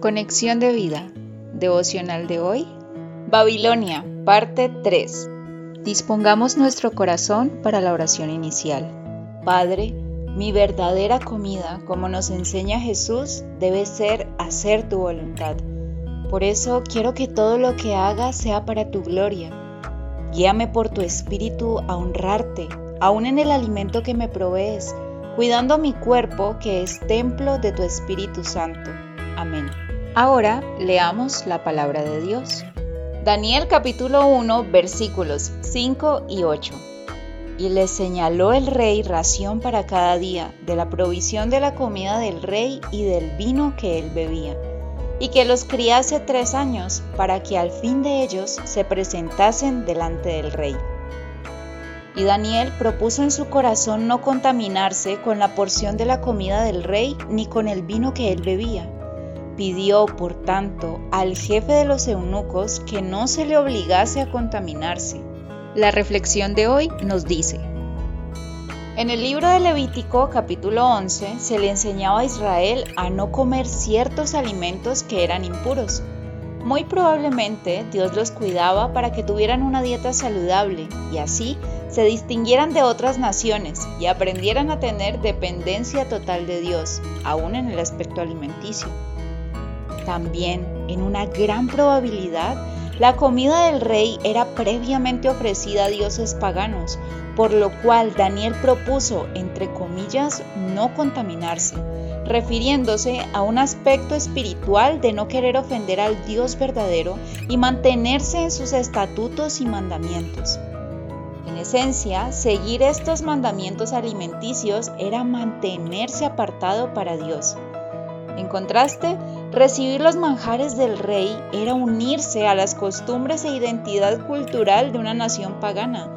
Conexión de vida. Devocional de hoy. Babilonia, parte 3. Dispongamos nuestro corazón para la oración inicial. Padre, mi verdadera comida, como nos enseña Jesús, debe ser hacer tu voluntad. Por eso quiero que todo lo que haga sea para tu gloria. Guíame por tu espíritu a honrarte, aun en el alimento que me provees, cuidando mi cuerpo que es templo de tu Espíritu Santo. Amén. Ahora leamos la palabra de Dios. Daniel capítulo 1 versículos 5 y 8. Y le señaló el rey ración para cada día, de la provisión de la comida del rey y del vino que él bebía, y que los criase tres años, para que al fin de ellos se presentasen delante del rey. Y Daniel propuso en su corazón no contaminarse con la porción de la comida del rey ni con el vino que él bebía pidió, por tanto, al jefe de los eunucos que no se le obligase a contaminarse. La reflexión de hoy nos dice, en el libro de Levítico capítulo 11 se le enseñaba a Israel a no comer ciertos alimentos que eran impuros. Muy probablemente Dios los cuidaba para que tuvieran una dieta saludable y así se distinguieran de otras naciones y aprendieran a tener dependencia total de Dios, aún en el aspecto alimenticio. También, en una gran probabilidad, la comida del rey era previamente ofrecida a dioses paganos, por lo cual Daniel propuso, entre comillas, no contaminarse, refiriéndose a un aspecto espiritual de no querer ofender al Dios verdadero y mantenerse en sus estatutos y mandamientos. En esencia, seguir estos mandamientos alimenticios era mantenerse apartado para Dios. En contraste, recibir los manjares del rey era unirse a las costumbres e identidad cultural de una nación pagana,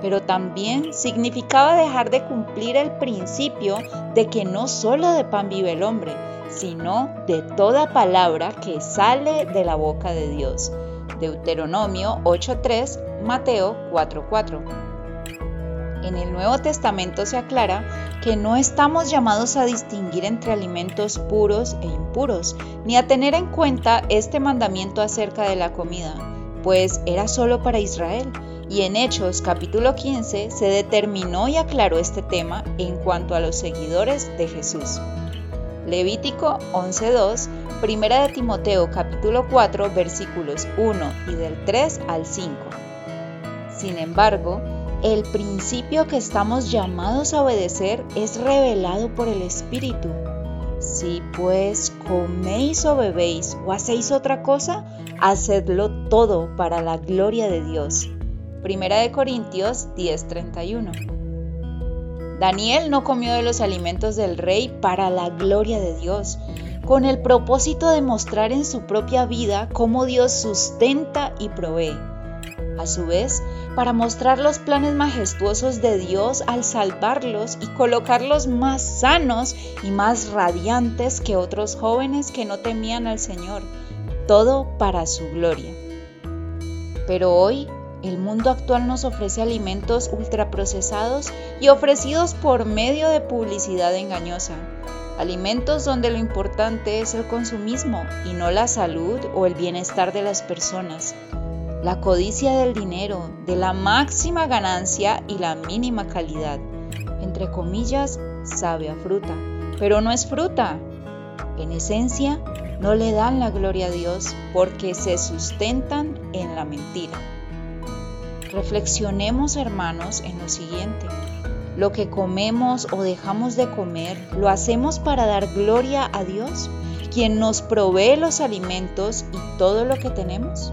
pero también significaba dejar de cumplir el principio de que no solo de pan vive el hombre, sino de toda palabra que sale de la boca de Dios. Deuteronomio 8.3, Mateo 4.4. En el Nuevo Testamento se aclara que no estamos llamados a distinguir entre alimentos puros e impuros, ni a tener en cuenta este mandamiento acerca de la comida, pues era solo para Israel. Y en Hechos capítulo 15 se determinó y aclaró este tema en cuanto a los seguidores de Jesús. Levítico 11.2, Primera de Timoteo capítulo 4 versículos 1 y del 3 al 5. Sin embargo, el principio que estamos llamados a obedecer es revelado por el Espíritu. Si pues coméis o bebéis o hacéis otra cosa, hacedlo todo para la gloria de Dios. Primera de Corintios 10:31. Daniel no comió de los alimentos del rey para la gloria de Dios, con el propósito de mostrar en su propia vida cómo Dios sustenta y provee. A su vez, para mostrar los planes majestuosos de Dios al salvarlos y colocarlos más sanos y más radiantes que otros jóvenes que no temían al Señor, todo para su gloria. Pero hoy el mundo actual nos ofrece alimentos ultraprocesados y ofrecidos por medio de publicidad engañosa. Alimentos donde lo importante es el consumismo y no la salud o el bienestar de las personas la codicia del dinero, de la máxima ganancia y la mínima calidad. Entre comillas, sabe a fruta, pero no es fruta. En esencia, no le dan la gloria a Dios porque se sustentan en la mentira. Reflexionemos, hermanos, en lo siguiente. Lo que comemos o dejamos de comer, ¿lo hacemos para dar gloria a Dios, quien nos provee los alimentos y todo lo que tenemos?